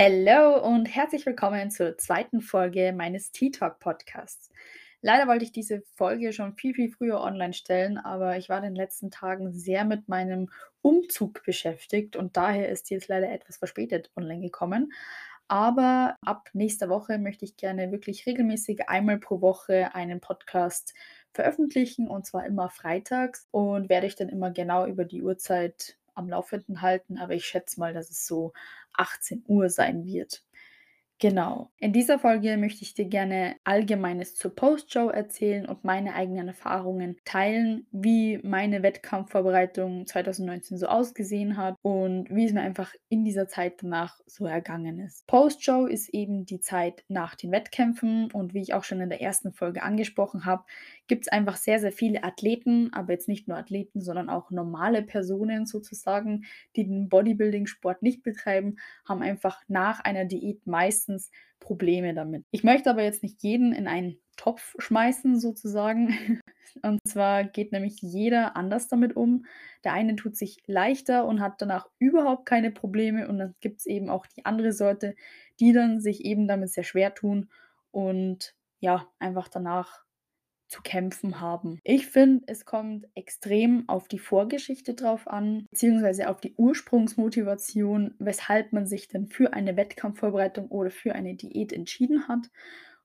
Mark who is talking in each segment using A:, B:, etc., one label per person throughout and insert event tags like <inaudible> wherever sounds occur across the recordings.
A: Hallo und herzlich willkommen zur zweiten Folge meines Tea Talk Podcasts. Leider wollte ich diese Folge schon viel, viel früher online stellen, aber ich war in den letzten Tagen sehr mit meinem Umzug beschäftigt und daher ist die jetzt leider etwas verspätet online gekommen. Aber ab nächster Woche möchte ich gerne wirklich regelmäßig einmal pro Woche einen Podcast veröffentlichen und zwar immer freitags und werde ich dann immer genau über die Uhrzeit am Laufenden halten, aber ich schätze mal, dass es so 18 Uhr sein wird. Genau. In dieser Folge möchte ich dir gerne Allgemeines zur Postshow erzählen und meine eigenen Erfahrungen teilen, wie meine Wettkampfvorbereitung 2019 so ausgesehen hat und wie es mir einfach in dieser Zeit danach so ergangen ist. Postshow ist eben die Zeit nach den Wettkämpfen und wie ich auch schon in der ersten Folge angesprochen habe, gibt es einfach sehr, sehr viele Athleten, aber jetzt nicht nur Athleten, sondern auch normale Personen sozusagen, die den Bodybuilding-Sport nicht betreiben, haben einfach nach einer Diät meistens Probleme damit. Ich möchte aber jetzt nicht jeden in einen Topf schmeißen sozusagen. <laughs> Und zwar geht nämlich jeder anders damit um. Der eine tut sich leichter und hat danach überhaupt keine Probleme und dann gibt es eben auch die andere Sorte, die dann sich eben damit sehr schwer tun und ja, einfach danach zu kämpfen haben. Ich finde, es kommt extrem auf die Vorgeschichte drauf an, beziehungsweise auf die Ursprungsmotivation, weshalb man sich denn für eine Wettkampfvorbereitung oder für eine Diät entschieden hat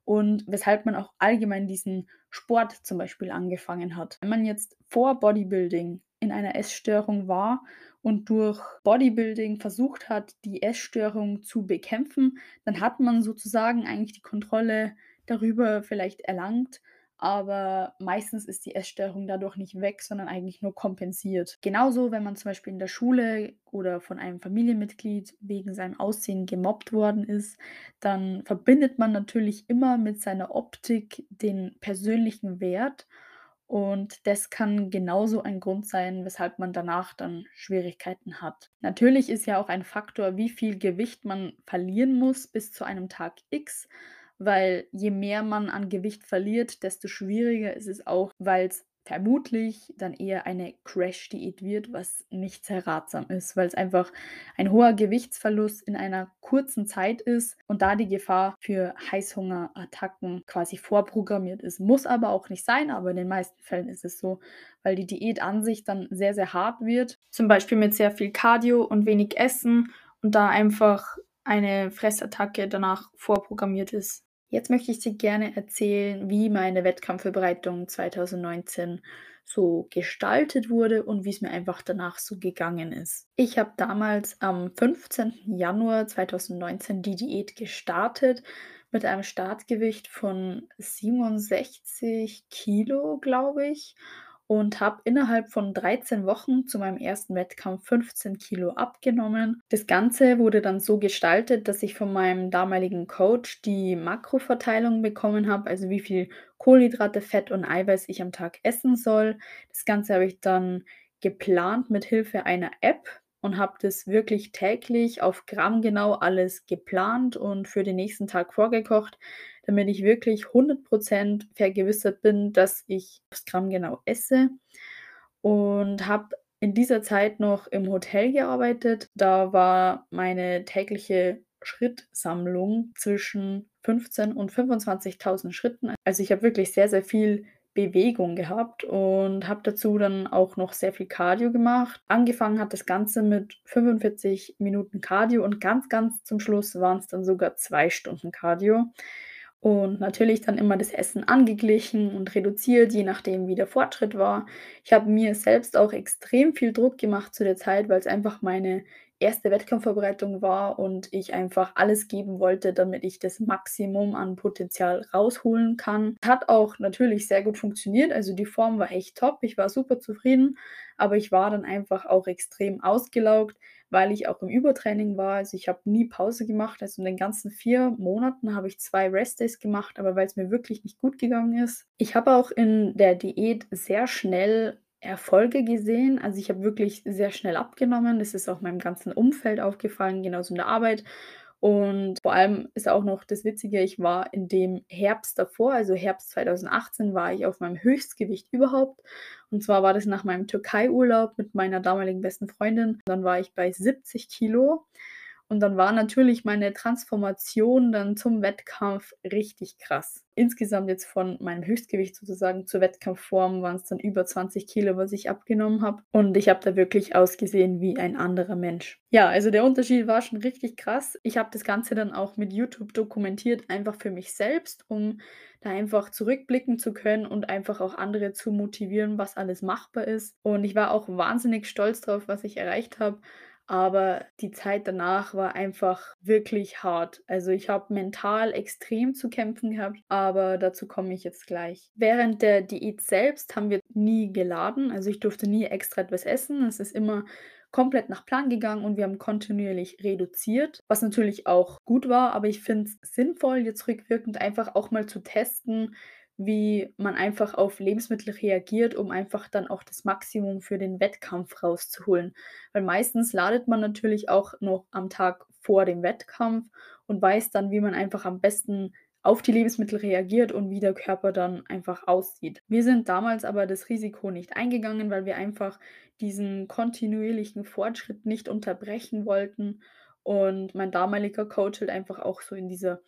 A: und weshalb man auch allgemein diesen Sport zum Beispiel angefangen hat. Wenn man jetzt vor Bodybuilding in einer Essstörung war und durch Bodybuilding versucht hat, die Essstörung zu bekämpfen, dann hat man sozusagen eigentlich die Kontrolle darüber vielleicht erlangt aber meistens ist die Essstörung dadurch nicht weg, sondern eigentlich nur kompensiert. Genauso, wenn man zum Beispiel in der Schule oder von einem Familienmitglied wegen seinem Aussehen gemobbt worden ist, dann verbindet man natürlich immer mit seiner Optik den persönlichen Wert. Und das kann genauso ein Grund sein, weshalb man danach dann Schwierigkeiten hat. Natürlich ist ja auch ein Faktor, wie viel Gewicht man verlieren muss bis zu einem Tag X weil je mehr man an Gewicht verliert, desto schwieriger ist es auch, weil es vermutlich dann eher eine Crash-Diät wird, was nicht sehr ratsam ist, weil es einfach ein hoher Gewichtsverlust in einer kurzen Zeit ist und da die Gefahr für Heißhungerattacken quasi vorprogrammiert ist. Muss aber auch nicht sein, aber in den meisten Fällen ist es so, weil die Diät an sich dann sehr, sehr hart wird. Zum Beispiel mit sehr viel Cardio und wenig Essen und da einfach eine Fressattacke danach vorprogrammiert ist. Jetzt möchte ich dir gerne erzählen, wie meine Wettkampfvorbereitung 2019 so gestaltet wurde und wie es mir einfach danach so gegangen ist. Ich habe damals am 15. Januar 2019 die Diät gestartet mit einem Startgewicht von 67 Kilo, glaube ich und habe innerhalb von 13 Wochen zu meinem ersten Wettkampf 15 Kilo abgenommen. Das Ganze wurde dann so gestaltet, dass ich von meinem damaligen Coach die Makroverteilung bekommen habe, also wie viel Kohlenhydrate, Fett und Eiweiß ich am Tag essen soll. Das Ganze habe ich dann geplant mit Hilfe einer App und habe das wirklich täglich auf Gramm genau alles geplant und für den nächsten Tag vorgekocht damit ich wirklich 100% vergewissert bin, dass ich das Gramm genau esse. Und habe in dieser Zeit noch im Hotel gearbeitet. Da war meine tägliche Schrittsammlung zwischen 15.000 und 25.000 Schritten. Also ich habe wirklich sehr, sehr viel Bewegung gehabt und habe dazu dann auch noch sehr viel Cardio gemacht. Angefangen hat das Ganze mit 45 Minuten Cardio und ganz, ganz zum Schluss waren es dann sogar zwei Stunden Cardio. Und natürlich dann immer das Essen angeglichen und reduziert, je nachdem, wie der Fortschritt war. Ich habe mir selbst auch extrem viel Druck gemacht zu der Zeit, weil es einfach meine erste Wettkampfvorbereitung war und ich einfach alles geben wollte, damit ich das Maximum an Potenzial rausholen kann. Hat auch natürlich sehr gut funktioniert, also die Form war echt top, ich war super zufrieden, aber ich war dann einfach auch extrem ausgelaugt, weil ich auch im Übertraining war. Also ich habe nie Pause gemacht. Also in den ganzen vier Monaten habe ich zwei Restdays gemacht, aber weil es mir wirklich nicht gut gegangen ist. Ich habe auch in der Diät sehr schnell Erfolge gesehen. Also ich habe wirklich sehr schnell abgenommen. Das ist auch meinem ganzen Umfeld aufgefallen, genauso in der Arbeit. Und vor allem ist auch noch das Witzige, ich war in dem Herbst davor, also Herbst 2018, war ich auf meinem Höchstgewicht überhaupt. Und zwar war das nach meinem Türkei-Urlaub mit meiner damaligen besten Freundin. Dann war ich bei 70 Kilo. Und dann war natürlich meine Transformation dann zum Wettkampf richtig krass. Insgesamt jetzt von meinem Höchstgewicht sozusagen zur Wettkampfform waren es dann über 20 Kilo, was ich abgenommen habe. Und ich habe da wirklich ausgesehen wie ein anderer Mensch. Ja, also der Unterschied war schon richtig krass. Ich habe das Ganze dann auch mit YouTube dokumentiert, einfach für mich selbst, um da einfach zurückblicken zu können und einfach auch andere zu motivieren, was alles machbar ist. Und ich war auch wahnsinnig stolz drauf, was ich erreicht habe. Aber die Zeit danach war einfach wirklich hart. Also ich habe mental extrem zu kämpfen gehabt, aber dazu komme ich jetzt gleich. Während der Diät selbst haben wir nie geladen, also ich durfte nie extra etwas essen. Es ist immer komplett nach Plan gegangen und wir haben kontinuierlich reduziert, was natürlich auch gut war, aber ich finde es sinnvoll, jetzt rückwirkend einfach auch mal zu testen, wie man einfach auf Lebensmittel reagiert, um einfach dann auch das Maximum für den Wettkampf rauszuholen. Weil meistens ladet man natürlich auch noch am Tag vor dem Wettkampf und weiß dann, wie man einfach am besten auf die Lebensmittel reagiert und wie der Körper dann einfach aussieht. Wir sind damals aber das Risiko nicht eingegangen, weil wir einfach diesen kontinuierlichen Fortschritt nicht unterbrechen wollten. Und mein damaliger Coach halt einfach auch so in dieser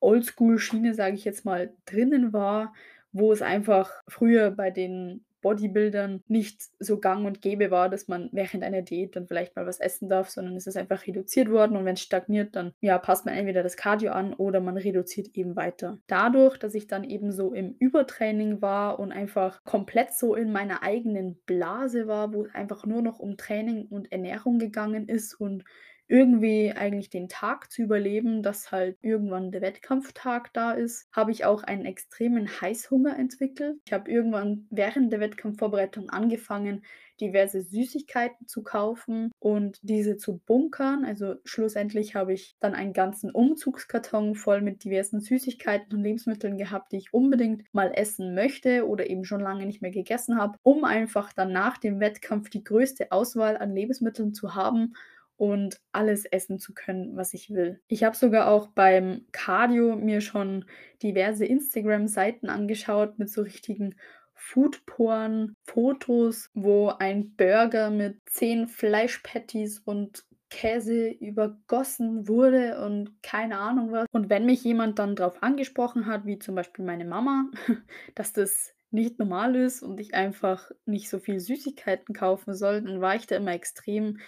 A: Oldschool-Schiene, sage ich jetzt mal, drinnen war, wo es einfach früher bei den Bodybuildern nicht so gang und gäbe war, dass man während einer Diät dann vielleicht mal was essen darf, sondern es ist einfach reduziert worden und wenn es stagniert, dann ja, passt man entweder das Cardio an oder man reduziert eben weiter. Dadurch, dass ich dann eben so im Übertraining war und einfach komplett so in meiner eigenen Blase war, wo es einfach nur noch um Training und Ernährung gegangen ist und irgendwie eigentlich den Tag zu überleben, dass halt irgendwann der Wettkampftag da ist, habe ich auch einen extremen Heißhunger entwickelt. Ich habe irgendwann während der Wettkampfvorbereitung angefangen, diverse Süßigkeiten zu kaufen und diese zu bunkern. Also schlussendlich habe ich dann einen ganzen Umzugskarton voll mit diversen Süßigkeiten und Lebensmitteln gehabt, die ich unbedingt mal essen möchte oder eben schon lange nicht mehr gegessen habe, um einfach dann nach dem Wettkampf die größte Auswahl an Lebensmitteln zu haben und alles essen zu können, was ich will. Ich habe sogar auch beim Cardio mir schon diverse Instagram-Seiten angeschaut mit so richtigen Foodporn-Fotos, wo ein Burger mit zehn Fleischpatties und Käse übergossen wurde und keine Ahnung was. Und wenn mich jemand dann darauf angesprochen hat, wie zum Beispiel meine Mama, <laughs> dass das nicht normal ist und ich einfach nicht so viel Süßigkeiten kaufen soll, dann war ich da immer extrem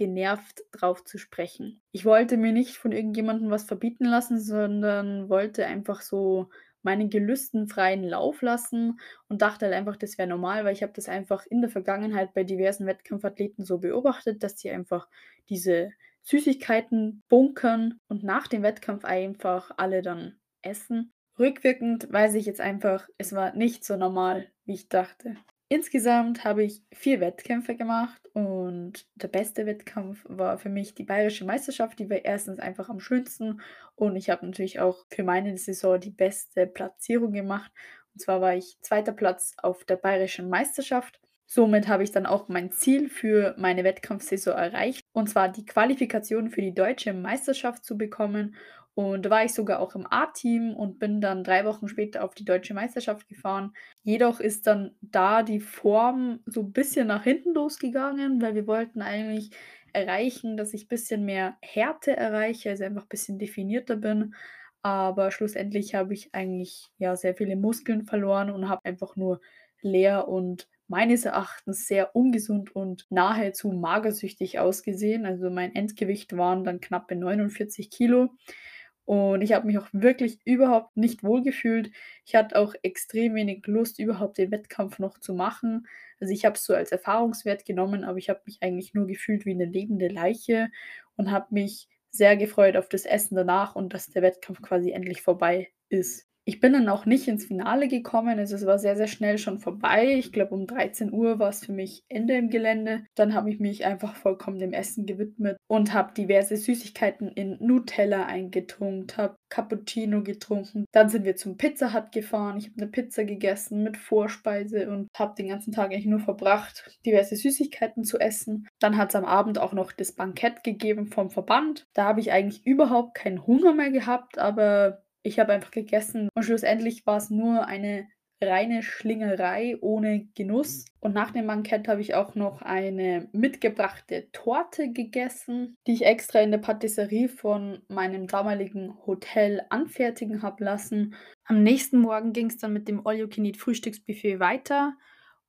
A: genervt drauf zu sprechen. Ich wollte mir nicht von irgendjemandem was verbieten lassen, sondern wollte einfach so meinen Gelüsten freien Lauf lassen und dachte halt einfach, das wäre normal, weil ich habe das einfach in der Vergangenheit bei diversen Wettkampfathleten so beobachtet, dass sie einfach diese Süßigkeiten bunkern und nach dem Wettkampf einfach alle dann essen. Rückwirkend weiß ich jetzt einfach, es war nicht so normal, wie ich dachte. Insgesamt habe ich vier Wettkämpfe gemacht und der beste Wettkampf war für mich die bayerische Meisterschaft. Die war erstens einfach am schönsten und ich habe natürlich auch für meine Saison die beste Platzierung gemacht. Und zwar war ich zweiter Platz auf der bayerischen Meisterschaft. Somit habe ich dann auch mein Ziel für meine Wettkampfsaison erreicht, und zwar die Qualifikation für die deutsche Meisterschaft zu bekommen. Und da war ich sogar auch im A-Team und bin dann drei Wochen später auf die deutsche Meisterschaft gefahren. Jedoch ist dann da die Form so ein bisschen nach hinten losgegangen, weil wir wollten eigentlich erreichen, dass ich ein bisschen mehr Härte erreiche, also einfach ein bisschen definierter bin. Aber schlussendlich habe ich eigentlich ja sehr viele Muskeln verloren und habe einfach nur leer und meines Erachtens sehr ungesund und nahezu magersüchtig ausgesehen. Also mein Endgewicht waren dann knappe 49 Kilo. Und ich habe mich auch wirklich überhaupt nicht wohl gefühlt. Ich hatte auch extrem wenig Lust, überhaupt den Wettkampf noch zu machen. Also ich habe es so als Erfahrungswert genommen, aber ich habe mich eigentlich nur gefühlt wie eine lebende Leiche und habe mich sehr gefreut auf das Essen danach und dass der Wettkampf quasi endlich vorbei ist. Ich bin dann auch nicht ins Finale gekommen, also es war sehr, sehr schnell schon vorbei. Ich glaube, um 13 Uhr war es für mich Ende im Gelände. Dann habe ich mich einfach vollkommen dem Essen gewidmet und habe diverse Süßigkeiten in Nutella eingetunkt, habe Cappuccino getrunken. Dann sind wir zum Pizza Hut gefahren. Ich habe eine Pizza gegessen mit Vorspeise und habe den ganzen Tag eigentlich nur verbracht, diverse Süßigkeiten zu essen. Dann hat es am Abend auch noch das Bankett gegeben vom Verband. Da habe ich eigentlich überhaupt keinen Hunger mehr gehabt, aber ich habe einfach gegessen und schlussendlich war es nur eine reine Schlingerei ohne Genuss. Und nach dem Bankett habe ich auch noch eine mitgebrachte Torte gegessen, die ich extra in der Patisserie von meinem damaligen Hotel anfertigen habe lassen. Am nächsten Morgen ging es dann mit dem All-You-Can-Eat-Frühstücksbuffet weiter.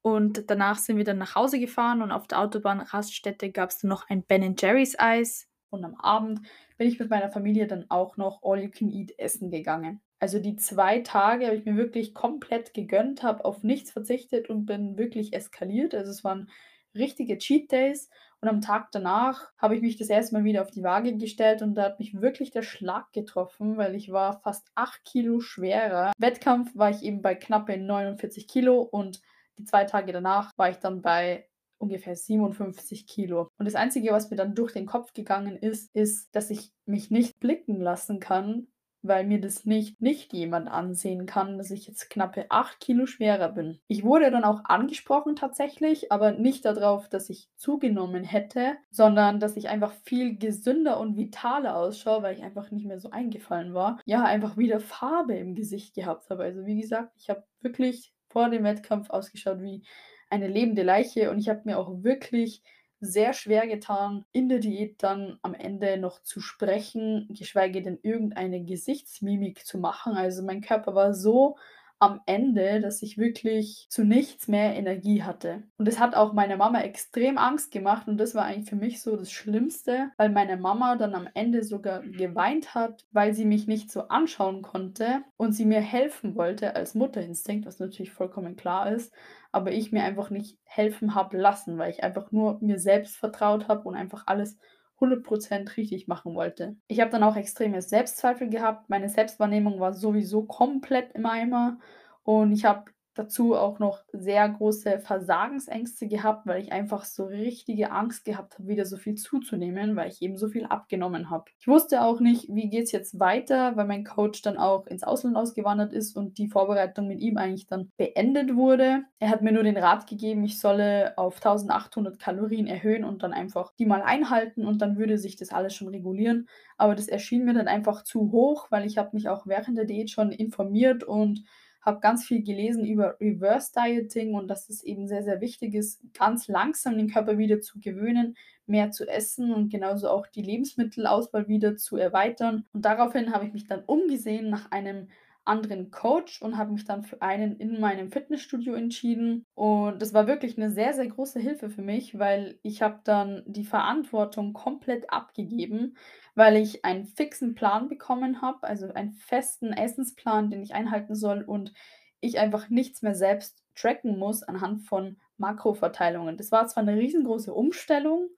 A: Und danach sind wir dann nach Hause gefahren und auf der Autobahnraststätte gab es dann noch ein Ben Jerry's Eis. Und am Abend bin ich mit meiner Familie dann auch noch All You Can Eat essen gegangen. Also die zwei Tage habe ich mir wirklich komplett gegönnt, habe auf nichts verzichtet und bin wirklich eskaliert. Also es waren richtige Cheat Days. Und am Tag danach habe ich mich das erste Mal wieder auf die Waage gestellt und da hat mich wirklich der Schlag getroffen, weil ich war fast 8 Kilo schwerer. Wettkampf war ich eben bei knappe 49 Kilo und die zwei Tage danach war ich dann bei ungefähr 57 Kilo. Und das Einzige, was mir dann durch den Kopf gegangen ist, ist, dass ich mich nicht blicken lassen kann, weil mir das nicht, nicht jemand ansehen kann, dass ich jetzt knappe 8 Kilo schwerer bin. Ich wurde dann auch angesprochen tatsächlich, aber nicht darauf, dass ich zugenommen hätte, sondern dass ich einfach viel gesünder und vitaler ausschaue, weil ich einfach nicht mehr so eingefallen war. Ja, einfach wieder Farbe im Gesicht gehabt habe. Also wie gesagt, ich habe wirklich vor dem Wettkampf ausgeschaut wie eine lebende Leiche und ich habe mir auch wirklich sehr schwer getan, in der Diät dann am Ende noch zu sprechen, geschweige denn irgendeine Gesichtsmimik zu machen. Also mein Körper war so am Ende, dass ich wirklich zu nichts mehr Energie hatte. Und es hat auch meiner Mama extrem Angst gemacht und das war eigentlich für mich so das Schlimmste, weil meine Mama dann am Ende sogar geweint hat, weil sie mich nicht so anschauen konnte und sie mir helfen wollte als Mutterinstinkt, was natürlich vollkommen klar ist, aber ich mir einfach nicht helfen habe lassen, weil ich einfach nur mir selbst vertraut habe und einfach alles 100% richtig machen wollte. Ich habe dann auch extreme Selbstzweifel gehabt. Meine Selbstwahrnehmung war sowieso komplett im Eimer und ich habe dazu auch noch sehr große Versagensängste gehabt, weil ich einfach so richtige Angst gehabt habe, wieder so viel zuzunehmen, weil ich eben so viel abgenommen habe. Ich wusste auch nicht, wie geht es jetzt weiter, weil mein Coach dann auch ins Ausland ausgewandert ist und die Vorbereitung mit ihm eigentlich dann beendet wurde. Er hat mir nur den Rat gegeben, ich solle auf 1800 Kalorien erhöhen und dann einfach die mal einhalten und dann würde sich das alles schon regulieren. Aber das erschien mir dann einfach zu hoch, weil ich habe mich auch während der Diät schon informiert und habe ganz viel gelesen über Reverse Dieting und dass es eben sehr, sehr wichtig ist, ganz langsam den Körper wieder zu gewöhnen, mehr zu essen und genauso auch die Lebensmittelauswahl wieder zu erweitern. Und daraufhin habe ich mich dann umgesehen nach einem anderen Coach und habe mich dann für einen in meinem Fitnessstudio entschieden. Und das war wirklich eine sehr, sehr große Hilfe für mich, weil ich habe dann die Verantwortung komplett abgegeben weil ich einen fixen Plan bekommen habe, also einen festen Essensplan, den ich einhalten soll und ich einfach nichts mehr selbst tracken muss anhand von Makroverteilungen. Das war zwar eine riesengroße Umstellung,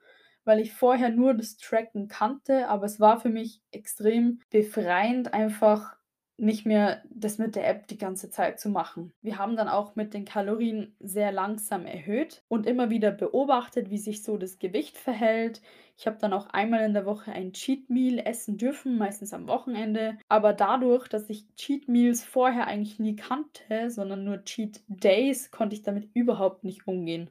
A: weil ich vorher nur das Tracken kannte, aber es war für mich extrem befreiend, einfach nicht mehr das mit der App die ganze Zeit zu machen. Wir haben dann auch mit den Kalorien sehr langsam erhöht und immer wieder beobachtet, wie sich so das Gewicht verhält. Ich habe dann auch einmal in der Woche ein Cheat Meal essen dürfen, meistens am Wochenende. Aber dadurch, dass ich Cheat Meals vorher eigentlich nie kannte, sondern nur Cheat Days, konnte ich damit überhaupt nicht umgehen.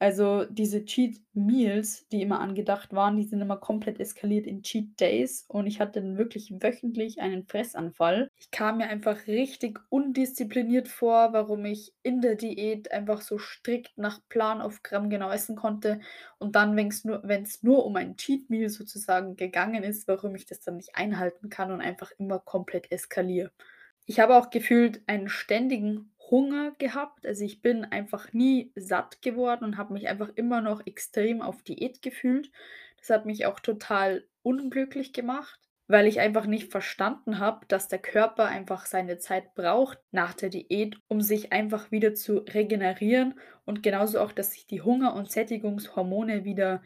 A: Also diese Cheat Meals, die immer angedacht waren, die sind immer komplett eskaliert in Cheat Days und ich hatte dann wirklich wöchentlich einen Fressanfall. Ich kam mir einfach richtig undiszipliniert vor, warum ich in der Diät einfach so strikt nach Plan auf Gramm genau essen konnte und dann, wenn es nur, nur um ein Cheat Meal sozusagen gegangen ist, warum ich das dann nicht einhalten kann und einfach immer komplett eskaliere. Ich habe auch gefühlt einen ständigen Hunger gehabt. Also ich bin einfach nie satt geworden und habe mich einfach immer noch extrem auf Diät gefühlt. Das hat mich auch total unglücklich gemacht, weil ich einfach nicht verstanden habe, dass der Körper einfach seine Zeit braucht nach der Diät, um sich einfach wieder zu regenerieren und genauso auch, dass sich die Hunger- und Sättigungshormone wieder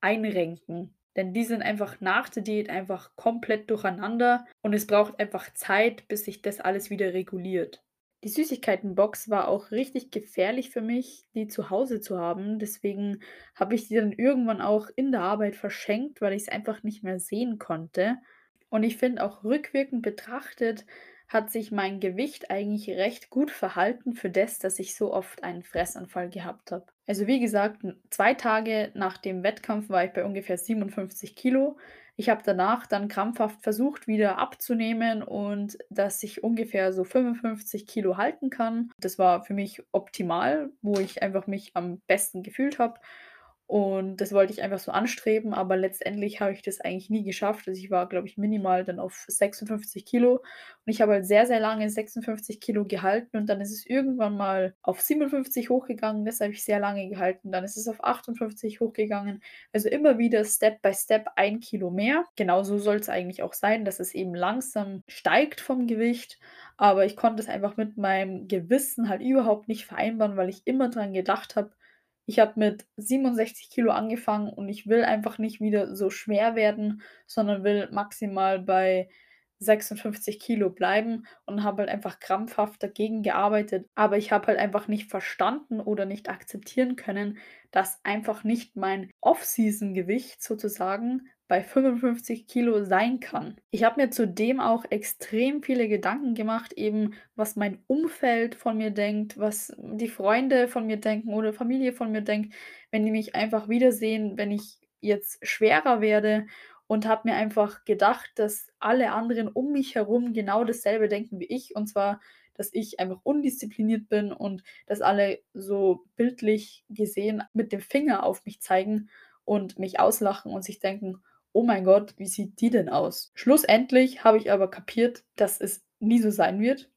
A: einrenken. Denn die sind einfach nach der Diät einfach komplett durcheinander und es braucht einfach Zeit, bis sich das alles wieder reguliert. Die Süßigkeitenbox war auch richtig gefährlich für mich, die zu Hause zu haben. Deswegen habe ich die dann irgendwann auch in der Arbeit verschenkt, weil ich es einfach nicht mehr sehen konnte. Und ich finde auch rückwirkend betrachtet hat sich mein Gewicht eigentlich recht gut verhalten für das, dass ich so oft einen Fressanfall gehabt habe. Also wie gesagt, zwei Tage nach dem Wettkampf war ich bei ungefähr 57 Kilo. Ich habe danach dann krampfhaft versucht, wieder abzunehmen und dass ich ungefähr so 55 Kilo halten kann. Das war für mich optimal, wo ich einfach mich am besten gefühlt habe. Und das wollte ich einfach so anstreben, aber letztendlich habe ich das eigentlich nie geschafft. Also ich war, glaube ich, minimal dann auf 56 Kilo. Und ich habe halt sehr, sehr lange 56 Kilo gehalten und dann ist es irgendwann mal auf 57 hochgegangen. Das habe ich sehr lange gehalten. Dann ist es auf 58 hochgegangen. Also immer wieder Step by Step ein Kilo mehr. Genauso soll es eigentlich auch sein, dass es eben langsam steigt vom Gewicht. Aber ich konnte es einfach mit meinem Gewissen halt überhaupt nicht vereinbaren, weil ich immer dran gedacht habe, ich habe mit 67 Kilo angefangen und ich will einfach nicht wieder so schwer werden, sondern will maximal bei 56 Kilo bleiben und habe halt einfach krampfhaft dagegen gearbeitet. Aber ich habe halt einfach nicht verstanden oder nicht akzeptieren können, dass einfach nicht mein Off-Season-Gewicht sozusagen bei 55 Kilo sein kann. Ich habe mir zudem auch extrem viele Gedanken gemacht, eben was mein Umfeld von mir denkt, was die Freunde von mir denken oder Familie von mir denkt, wenn die mich einfach wiedersehen, wenn ich jetzt schwerer werde und habe mir einfach gedacht, dass alle anderen um mich herum genau dasselbe denken wie ich und zwar dass ich einfach undiszipliniert bin und dass alle so bildlich gesehen mit dem Finger auf mich zeigen und mich auslachen und sich denken, oh mein Gott, wie sieht die denn aus? Schlussendlich habe ich aber kapiert, dass es nie so sein wird.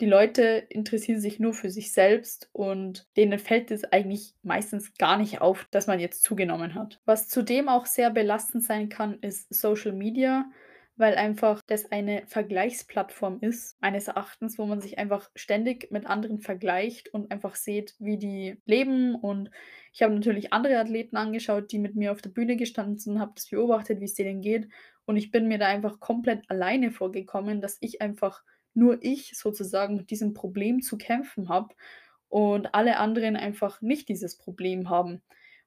A: Die Leute interessieren sich nur für sich selbst und denen fällt es eigentlich meistens gar nicht auf, dass man jetzt zugenommen hat. Was zudem auch sehr belastend sein kann, ist Social Media weil einfach das eine Vergleichsplattform ist, meines Erachtens, wo man sich einfach ständig mit anderen vergleicht und einfach sieht, wie die leben. Und ich habe natürlich andere Athleten angeschaut, die mit mir auf der Bühne gestanden sind, habe das beobachtet, wie es denen geht. Und ich bin mir da einfach komplett alleine vorgekommen, dass ich einfach nur ich sozusagen mit diesem Problem zu kämpfen habe und alle anderen einfach nicht dieses Problem haben.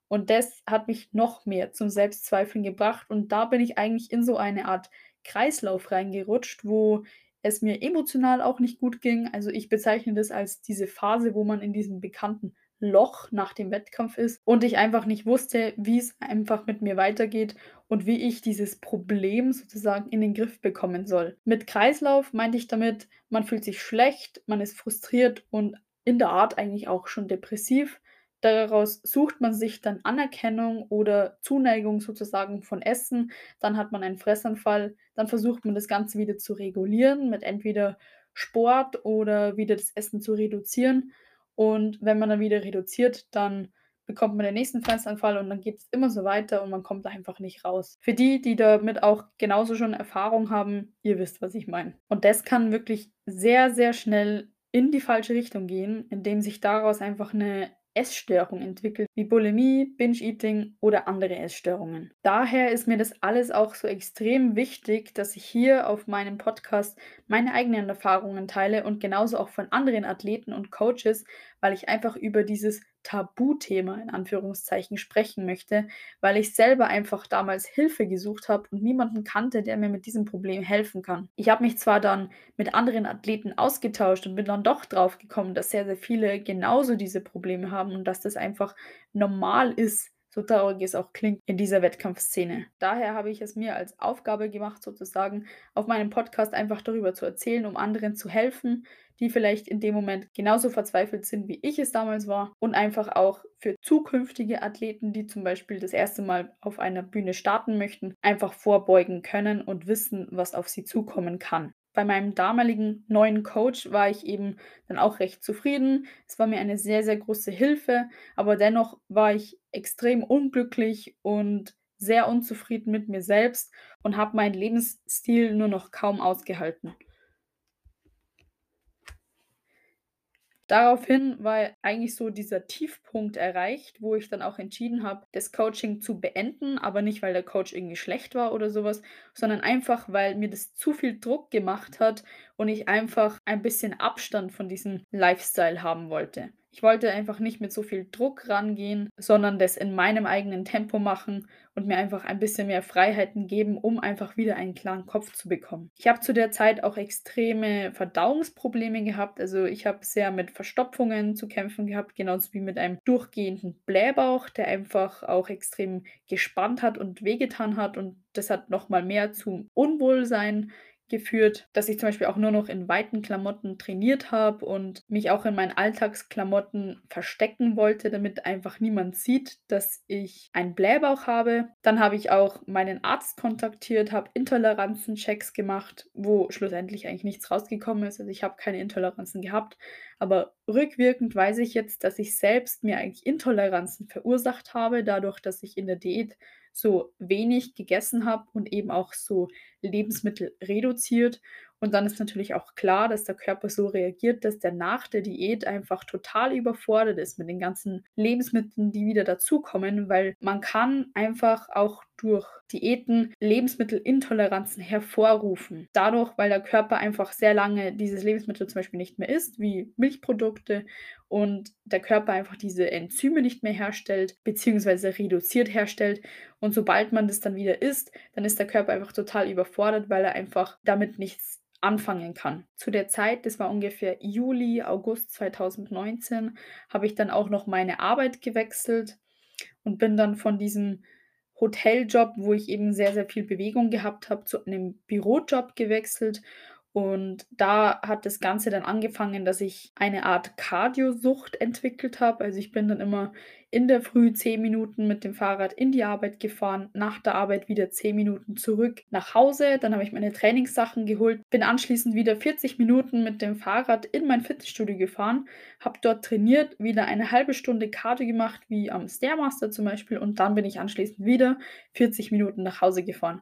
A: Und das hat mich noch mehr zum Selbstzweifeln gebracht. Und da bin ich eigentlich in so eine Art Kreislauf reingerutscht, wo es mir emotional auch nicht gut ging. Also ich bezeichne das als diese Phase, wo man in diesem bekannten Loch nach dem Wettkampf ist und ich einfach nicht wusste, wie es einfach mit mir weitergeht und wie ich dieses Problem sozusagen in den Griff bekommen soll. Mit Kreislauf meinte ich damit, man fühlt sich schlecht, man ist frustriert und in der Art eigentlich auch schon depressiv. Daraus sucht man sich dann Anerkennung oder Zuneigung sozusagen von Essen. Dann hat man einen Fressanfall. Dann versucht man das Ganze wieder zu regulieren mit entweder Sport oder wieder das Essen zu reduzieren. Und wenn man dann wieder reduziert, dann bekommt man den nächsten Fressanfall und dann geht es immer so weiter und man kommt da einfach nicht raus. Für die, die damit auch genauso schon Erfahrung haben, ihr wisst, was ich meine. Und das kann wirklich sehr, sehr schnell in die falsche Richtung gehen, indem sich daraus einfach eine Essstörung entwickelt, wie Bulimie, Binge-Eating oder andere Essstörungen. Daher ist mir das alles auch so extrem wichtig, dass ich hier auf meinem Podcast meine eigenen Erfahrungen teile und genauso auch von anderen Athleten und Coaches, weil ich einfach über dieses Tabuthema in Anführungszeichen sprechen möchte, weil ich selber einfach damals Hilfe gesucht habe und niemanden kannte, der mir mit diesem Problem helfen kann. Ich habe mich zwar dann mit anderen Athleten ausgetauscht und bin dann doch drauf gekommen, dass sehr, sehr viele genauso diese Probleme haben und dass das einfach normal ist, so traurig es auch klingt, in dieser Wettkampfszene. Daher habe ich es mir als Aufgabe gemacht, sozusagen auf meinem Podcast einfach darüber zu erzählen, um anderen zu helfen, die vielleicht in dem Moment genauso verzweifelt sind, wie ich es damals war. Und einfach auch für zukünftige Athleten, die zum Beispiel das erste Mal auf einer Bühne starten möchten, einfach vorbeugen können und wissen, was auf sie zukommen kann bei meinem damaligen neuen Coach war ich eben dann auch recht zufrieden. Es war mir eine sehr, sehr große Hilfe, aber dennoch war ich extrem unglücklich und sehr unzufrieden mit mir selbst und habe meinen Lebensstil nur noch kaum ausgehalten. Daraufhin war eigentlich so dieser Tiefpunkt erreicht, wo ich dann auch entschieden habe, das Coaching zu beenden, aber nicht, weil der Coach irgendwie schlecht war oder sowas, sondern einfach, weil mir das zu viel Druck gemacht hat und ich einfach ein bisschen Abstand von diesem Lifestyle haben wollte. Ich wollte einfach nicht mit so viel Druck rangehen, sondern das in meinem eigenen Tempo machen und mir einfach ein bisschen mehr Freiheiten geben, um einfach wieder einen klaren Kopf zu bekommen. Ich habe zu der Zeit auch extreme Verdauungsprobleme gehabt. Also ich habe sehr mit Verstopfungen zu kämpfen gehabt, genauso wie mit einem durchgehenden Blähbauch, der einfach auch extrem gespannt hat und wehgetan hat. Und das hat nochmal mehr zum Unwohlsein geführt, dass ich zum Beispiel auch nur noch in weiten Klamotten trainiert habe und mich auch in meinen Alltagsklamotten verstecken wollte, damit einfach niemand sieht, dass ich einen Blähbauch habe. Dann habe ich auch meinen Arzt kontaktiert, habe Intoleranzenchecks gemacht, wo schlussendlich eigentlich nichts rausgekommen ist. Also ich habe keine Intoleranzen gehabt, aber rückwirkend weiß ich jetzt, dass ich selbst mir eigentlich Intoleranzen verursacht habe, dadurch, dass ich in der Diät so wenig gegessen habe und eben auch so Lebensmittel reduziert. Und dann ist natürlich auch klar, dass der Körper so reagiert, dass der nach der Diät einfach total überfordert ist mit den ganzen Lebensmitteln, die wieder dazukommen, weil man kann einfach auch durch Diäten Lebensmittelintoleranzen hervorrufen. Dadurch, weil der Körper einfach sehr lange dieses Lebensmittel zum Beispiel nicht mehr isst, wie Milchprodukte, und der Körper einfach diese Enzyme nicht mehr herstellt, beziehungsweise reduziert herstellt. Und sobald man das dann wieder isst, dann ist der Körper einfach total überfordert, weil er einfach damit nichts anfangen kann. Zu der Zeit, das war ungefähr Juli, August 2019, habe ich dann auch noch meine Arbeit gewechselt und bin dann von diesem Hoteljob, wo ich eben sehr, sehr viel Bewegung gehabt habe, zu einem Bürojob gewechselt und da hat das Ganze dann angefangen, dass ich eine Art Cardiosucht entwickelt habe. Also ich bin dann immer in der Früh 10 Minuten mit dem Fahrrad in die Arbeit gefahren, nach der Arbeit wieder 10 Minuten zurück nach Hause. Dann habe ich meine Trainingssachen geholt, bin anschließend wieder 40 Minuten mit dem Fahrrad in mein Fitnessstudio gefahren, habe dort trainiert, wieder eine halbe Stunde Cardio gemacht, wie am Stairmaster zum Beispiel, und dann bin ich anschließend wieder 40 Minuten nach Hause gefahren.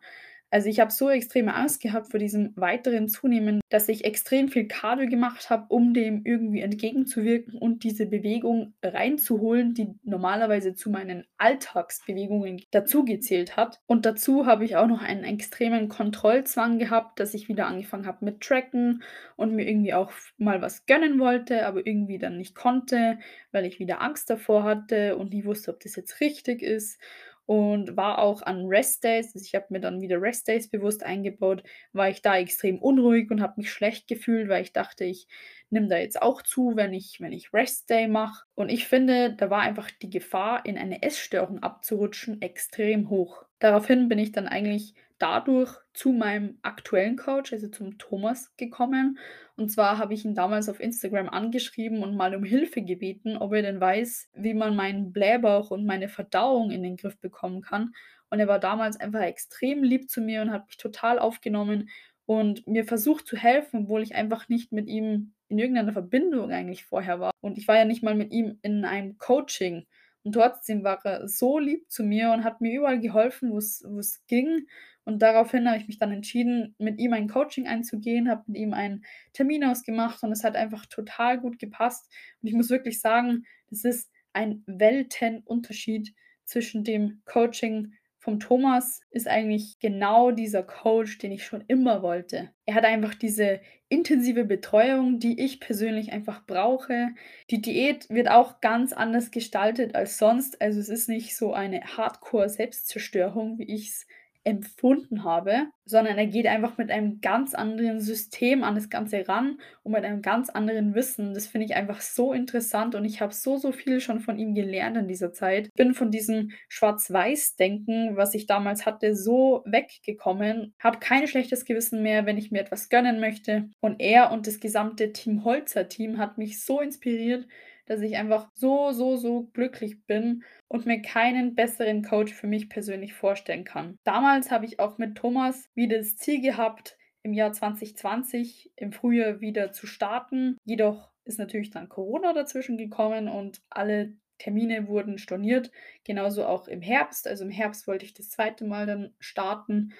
A: Also ich habe so extreme Angst gehabt vor diesem weiteren Zunehmen, dass ich extrem viel Cardio gemacht habe, um dem irgendwie entgegenzuwirken und diese Bewegung reinzuholen, die normalerweise zu meinen Alltagsbewegungen dazugezählt hat. Und dazu habe ich auch noch einen extremen Kontrollzwang gehabt, dass ich wieder angefangen habe mit Tracken und mir irgendwie auch mal was gönnen wollte, aber irgendwie dann nicht konnte, weil ich wieder Angst davor hatte und nie wusste, ob das jetzt richtig ist und war auch an Rest-Days, also ich habe mir dann wieder Rest-Days bewusst eingebaut, war ich da extrem unruhig und habe mich schlecht gefühlt, weil ich dachte, ich nehme da jetzt auch zu, wenn ich, wenn ich Rest-Day mache. Und ich finde, da war einfach die Gefahr, in eine Essstörung abzurutschen, extrem hoch. Daraufhin bin ich dann eigentlich dadurch zu meinem aktuellen Coach, also zum Thomas, gekommen. Und zwar habe ich ihn damals auf Instagram angeschrieben und mal um Hilfe gebeten, ob er denn weiß, wie man meinen Blähbauch und meine Verdauung in den Griff bekommen kann. Und er war damals einfach extrem lieb zu mir und hat mich total aufgenommen und mir versucht zu helfen, obwohl ich einfach nicht mit ihm in irgendeiner Verbindung eigentlich vorher war. Und ich war ja nicht mal mit ihm in einem Coaching. Und trotzdem war er so lieb zu mir und hat mir überall geholfen, wo es ging. Und daraufhin habe ich mich dann entschieden, mit ihm ein Coaching einzugehen, habe mit ihm einen Termin ausgemacht und es hat einfach total gut gepasst. Und ich muss wirklich sagen, das ist ein Weltenunterschied zwischen dem Coaching vom Thomas ist eigentlich genau dieser Coach, den ich schon immer wollte. Er hat einfach diese intensive Betreuung, die ich persönlich einfach brauche. Die Diät wird auch ganz anders gestaltet als sonst. Also es ist nicht so eine Hardcore-Selbstzerstörung, wie ich es empfunden habe, sondern er geht einfach mit einem ganz anderen System an das Ganze ran und mit einem ganz anderen Wissen. Das finde ich einfach so interessant und ich habe so, so viel schon von ihm gelernt in dieser Zeit. Bin von diesem Schwarz-Weiß-Denken, was ich damals hatte, so weggekommen, habe kein schlechtes Gewissen mehr, wenn ich mir etwas gönnen möchte. Und er und das gesamte Team Holzer-Team hat mich so inspiriert, dass ich einfach so, so, so glücklich bin und mir keinen besseren Coach für mich persönlich vorstellen kann. Damals habe ich auch mit Thomas wieder das Ziel gehabt, im Jahr 2020 im Frühjahr wieder zu starten. Jedoch ist natürlich dann Corona dazwischen gekommen und alle Termine wurden storniert. Genauso auch im Herbst. Also im Herbst wollte ich das zweite Mal dann starten.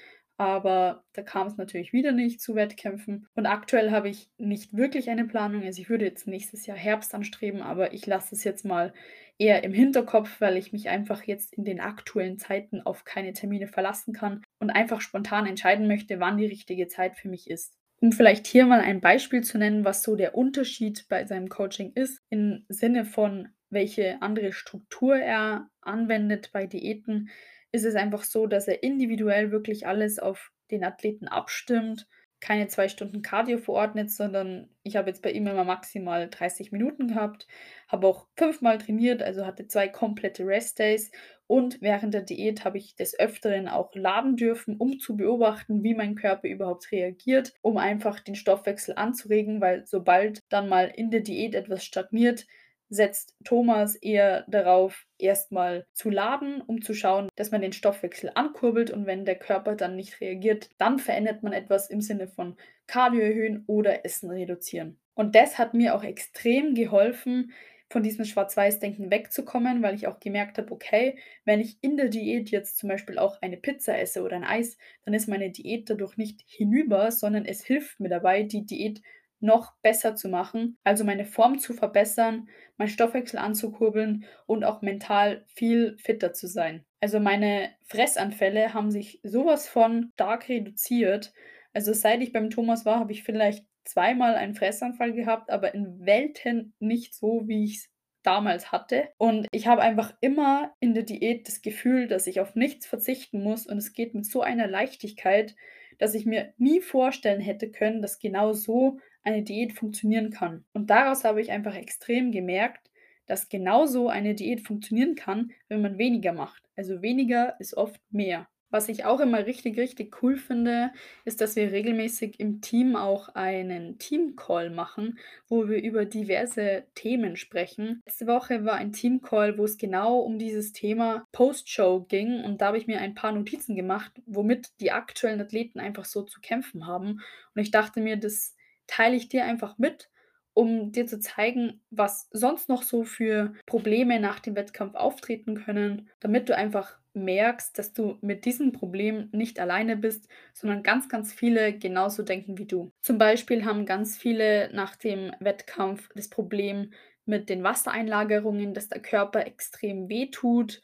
A: Aber da kam es natürlich wieder nicht zu Wettkämpfen. Und aktuell habe ich nicht wirklich eine Planung. Also ich würde jetzt nächstes Jahr Herbst anstreben, aber ich lasse es jetzt mal eher im Hinterkopf, weil ich mich einfach jetzt in den aktuellen Zeiten auf keine Termine verlassen kann und einfach spontan entscheiden möchte, wann die richtige Zeit für mich ist. Um vielleicht hier mal ein Beispiel zu nennen, was so der Unterschied bei seinem Coaching ist, im Sinne von, welche andere Struktur er anwendet bei Diäten, ist es einfach so, dass er individuell wirklich alles auf den Athleten abstimmt keine zwei Stunden Cardio verordnet, sondern ich habe jetzt bei ihm immer maximal 30 Minuten gehabt, habe auch fünfmal trainiert, also hatte zwei komplette Rest-Days und während der Diät habe ich des Öfteren auch laden dürfen, um zu beobachten, wie mein Körper überhaupt reagiert, um einfach den Stoffwechsel anzuregen, weil sobald dann mal in der Diät etwas stagniert, setzt Thomas eher darauf, erstmal zu laden, um zu schauen, dass man den Stoffwechsel ankurbelt und wenn der Körper dann nicht reagiert, dann verändert man etwas im Sinne von Cardio erhöhen oder Essen reduzieren. Und das hat mir auch extrem geholfen, von diesem Schwarz-Weiß-Denken wegzukommen, weil ich auch gemerkt habe, okay, wenn ich in der Diät jetzt zum Beispiel auch eine Pizza esse oder ein Eis, dann ist meine Diät dadurch nicht hinüber, sondern es hilft mir dabei, die Diät noch besser zu machen, also meine Form zu verbessern, meinen Stoffwechsel anzukurbeln und auch mental viel fitter zu sein. Also meine Fressanfälle haben sich sowas von stark reduziert. Also seit ich beim Thomas war, habe ich vielleicht zweimal einen Fressanfall gehabt, aber in Welten nicht so, wie ich es damals hatte. Und ich habe einfach immer in der Diät das Gefühl, dass ich auf nichts verzichten muss und es geht mit so einer Leichtigkeit, dass ich mir nie vorstellen hätte können, dass genau so eine Diät funktionieren kann. Und daraus habe ich einfach extrem gemerkt, dass genauso eine Diät funktionieren kann, wenn man weniger macht. Also weniger ist oft mehr. Was ich auch immer richtig, richtig cool finde, ist, dass wir regelmäßig im Team auch einen Team-Call machen, wo wir über diverse Themen sprechen. Letzte Woche war ein Team-Call, wo es genau um dieses Thema Post-Show ging und da habe ich mir ein paar Notizen gemacht, womit die aktuellen Athleten einfach so zu kämpfen haben. Und ich dachte mir, das teile ich dir einfach mit, um dir zu zeigen, was sonst noch so für Probleme nach dem Wettkampf auftreten können, damit du einfach merkst, dass du mit diesem Problem nicht alleine bist, sondern ganz, ganz viele genauso denken wie du. Zum Beispiel haben ganz viele nach dem Wettkampf das Problem mit den Wassereinlagerungen, dass der Körper extrem weh tut.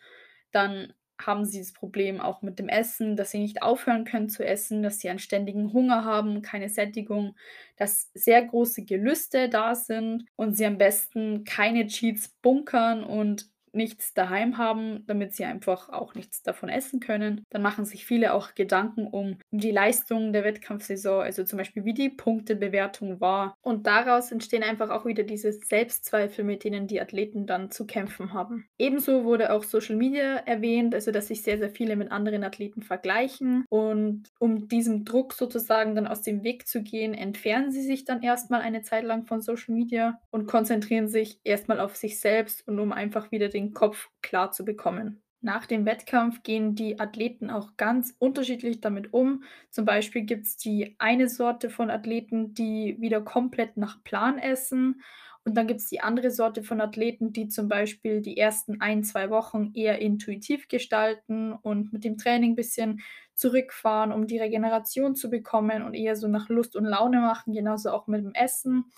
A: Dann haben sie das Problem auch mit dem Essen, dass sie nicht aufhören können zu essen, dass sie einen ständigen Hunger haben, keine Sättigung, dass sehr große Gelüste da sind und sie am besten keine Cheats bunkern und nichts daheim haben, damit sie einfach auch nichts davon essen können. Dann machen sich viele auch Gedanken um die Leistung der Wettkampfsaison, also zum Beispiel wie die Punktebewertung war. Und daraus entstehen einfach auch wieder diese Selbstzweifel, mit denen die Athleten dann zu kämpfen haben. Ebenso wurde auch Social Media erwähnt, also dass sich sehr, sehr viele mit anderen Athleten vergleichen. Und um diesem Druck sozusagen dann aus dem Weg zu gehen, entfernen sie sich dann erstmal eine Zeit lang von Social Media und konzentrieren sich erstmal auf sich selbst und um einfach wieder den den Kopf klar zu bekommen. Nach dem Wettkampf gehen die Athleten auch ganz unterschiedlich damit um. Zum Beispiel gibt es die eine Sorte von Athleten, die wieder komplett nach Plan essen. Und dann gibt es die andere Sorte von Athleten, die zum Beispiel die ersten ein, zwei Wochen eher intuitiv gestalten und mit dem Training ein bisschen zurückfahren, um die Regeneration zu bekommen und eher so nach Lust und Laune machen, genauso auch mit dem Essen.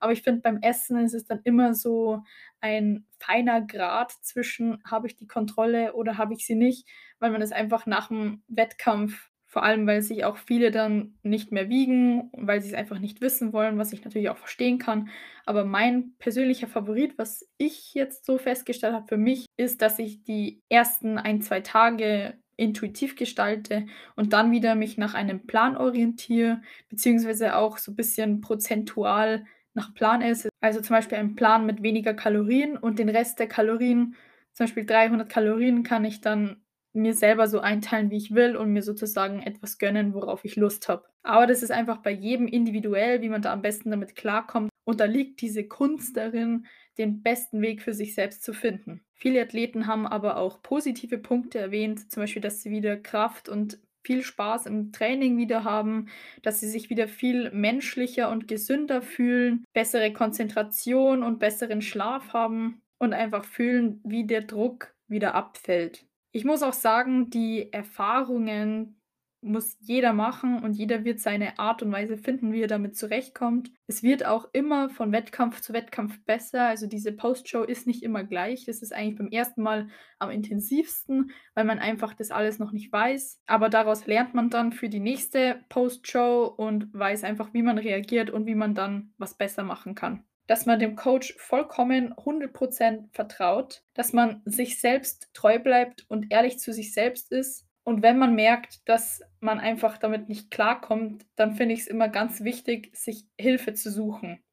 A: Aber ich finde, beim Essen ist es dann immer so ein feiner Grad zwischen, habe ich die Kontrolle oder habe ich sie nicht, weil man es einfach nach dem Wettkampf, vor allem weil sich auch viele dann nicht mehr wiegen, weil sie es einfach nicht wissen wollen, was ich natürlich auch verstehen kann. Aber mein persönlicher Favorit, was ich jetzt so festgestellt habe für mich, ist, dass ich die ersten ein, zwei Tage intuitiv gestalte und dann wieder mich nach einem Plan orientiere, beziehungsweise auch so ein bisschen prozentual nach Plan ist. Also zum Beispiel ein Plan mit weniger Kalorien und den Rest der Kalorien, zum Beispiel 300 Kalorien, kann ich dann mir selber so einteilen, wie ich will und mir sozusagen etwas gönnen, worauf ich Lust habe. Aber das ist einfach bei jedem individuell, wie man da am besten damit klarkommt. Und da liegt diese Kunst darin, den besten Weg für sich selbst zu finden. Viele Athleten haben aber auch positive Punkte erwähnt, zum Beispiel, dass sie wieder Kraft und viel Spaß im Training wieder haben, dass sie sich wieder viel menschlicher und gesünder fühlen, bessere Konzentration und besseren Schlaf haben und einfach fühlen, wie der Druck wieder abfällt. Ich muss auch sagen, die Erfahrungen, muss jeder machen und jeder wird seine Art und Weise finden, wie er damit zurechtkommt. Es wird auch immer von Wettkampf zu Wettkampf besser. Also diese Postshow ist nicht immer gleich. Das ist eigentlich beim ersten Mal am intensivsten, weil man einfach das alles noch nicht weiß. Aber daraus lernt man dann für die nächste Postshow und weiß einfach, wie man reagiert und wie man dann was besser machen kann dass man dem Coach vollkommen 100% vertraut, dass man sich selbst treu bleibt und ehrlich zu sich selbst ist. Und wenn man merkt, dass man einfach damit nicht klarkommt, dann finde ich es immer ganz wichtig, sich Hilfe zu suchen.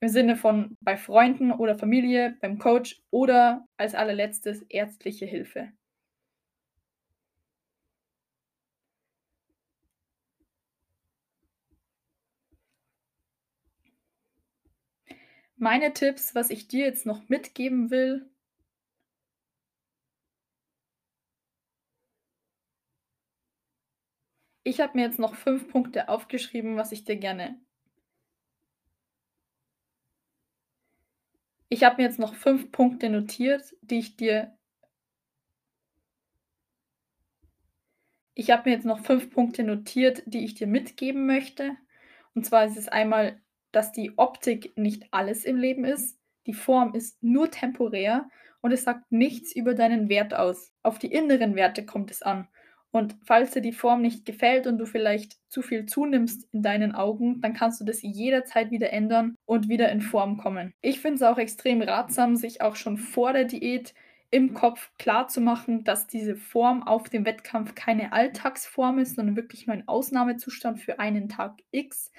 A: Im Sinne von bei Freunden oder Familie, beim Coach oder als allerletztes ärztliche Hilfe. Meine Tipps, was ich dir jetzt noch mitgeben will Ich habe mir jetzt noch 5 Punkte aufgeschrieben, was ich dir gerne Ich habe mir jetzt noch 5 Punkte notiert, die ich dir Ich habe mir jetzt noch 5 Punkte notiert, die ich dir mitgeben möchte. Und zwar ist es einmal, dass die Optik nicht alles im Leben ist. Die Form ist nur temporär und es sagt nichts über deinen Wert aus. Auf die inneren Werte kommt es an. Und falls dir die Form nicht gefällt und du vielleicht zu viel zunimmst in deinen Augen, dann kannst du das jederzeit wieder ändern und wieder in Form kommen. Ich finde es auch extrem ratsam, sich auch schon vor der Diät im Kopf klar zu machen, dass diese Form auf dem Wettkampf keine Alltagsform ist, sondern wirklich nur ein Ausnahmezustand für einen Tag X,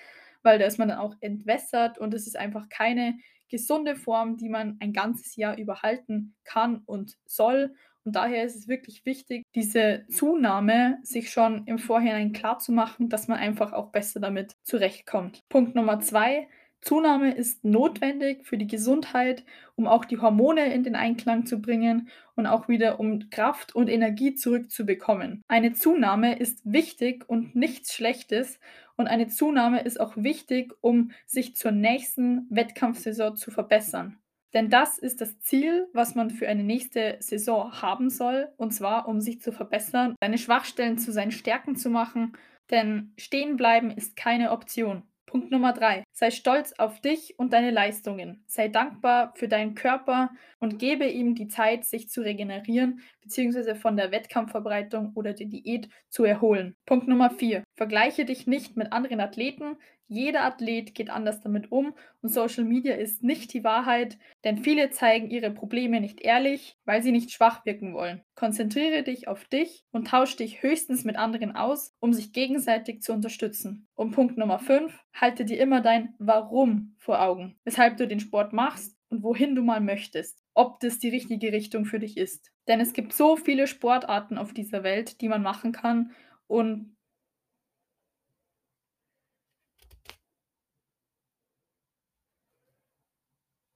A: weil da ist man dann auch entwässert und es ist einfach keine gesunde Form, die man ein ganzes Jahr überhalten kann und soll. Und daher ist es wirklich wichtig, diese Zunahme sich schon im Vorhinein klar zu machen, dass man einfach auch besser damit zurechtkommt. Punkt Nummer zwei, Zunahme ist notwendig für die Gesundheit, um auch die Hormone in den Einklang zu bringen und auch wieder um Kraft und Energie zurückzubekommen. Eine Zunahme ist wichtig und nichts Schlechtes und eine Zunahme ist auch wichtig, um sich zur nächsten Wettkampfsaison zu verbessern. Denn das ist das Ziel, was man für eine nächste Saison haben soll, und zwar um sich zu verbessern, seine Schwachstellen zu seinen Stärken zu machen, denn stehen bleiben ist keine Option. Punkt Nummer drei. Sei stolz auf dich und deine Leistungen. Sei dankbar für deinen Körper und gebe ihm die Zeit, sich zu regenerieren bzw. von der Wettkampfverbreitung oder der Diät zu erholen. Punkt Nummer vier. Vergleiche dich nicht mit anderen Athleten, jeder Athlet geht anders damit um und Social Media ist nicht die Wahrheit, denn viele zeigen ihre Probleme nicht ehrlich, weil sie nicht schwach wirken wollen. Konzentriere dich auf dich und tausche dich höchstens mit anderen aus, um sich gegenseitig zu unterstützen. Und Punkt Nummer 5, halte dir immer dein Warum vor Augen, weshalb du den Sport machst und wohin du mal möchtest, ob das die richtige Richtung für dich ist. Denn es gibt so viele Sportarten auf dieser Welt, die man machen kann und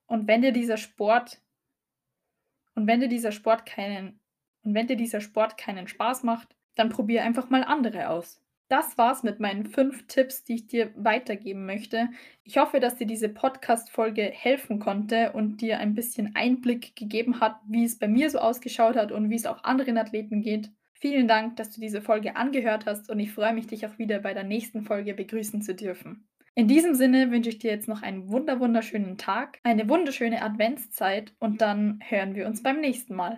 A: Und wenn dir dieser Sport und wenn dir dieser Sport keinen und wenn dir dieser Sport keinen Spaß macht, dann probier einfach mal andere aus. Das war's mit meinen fünf Tipps, die ich dir weitergeben möchte. Ich hoffe, dass dir diese Podcast-Folge helfen konnte und dir ein bisschen Einblick gegeben hat, wie es bei mir so ausgeschaut hat und wie es auch anderen Athleten geht. Vielen Dank, dass du diese Folge angehört hast und ich freue mich, dich auch wieder bei der nächsten Folge begrüßen zu dürfen. In diesem Sinne wünsche ich dir jetzt noch einen wunder wunderschönen Tag, eine wunderschöne Adventszeit und dann hören wir uns beim nächsten Mal.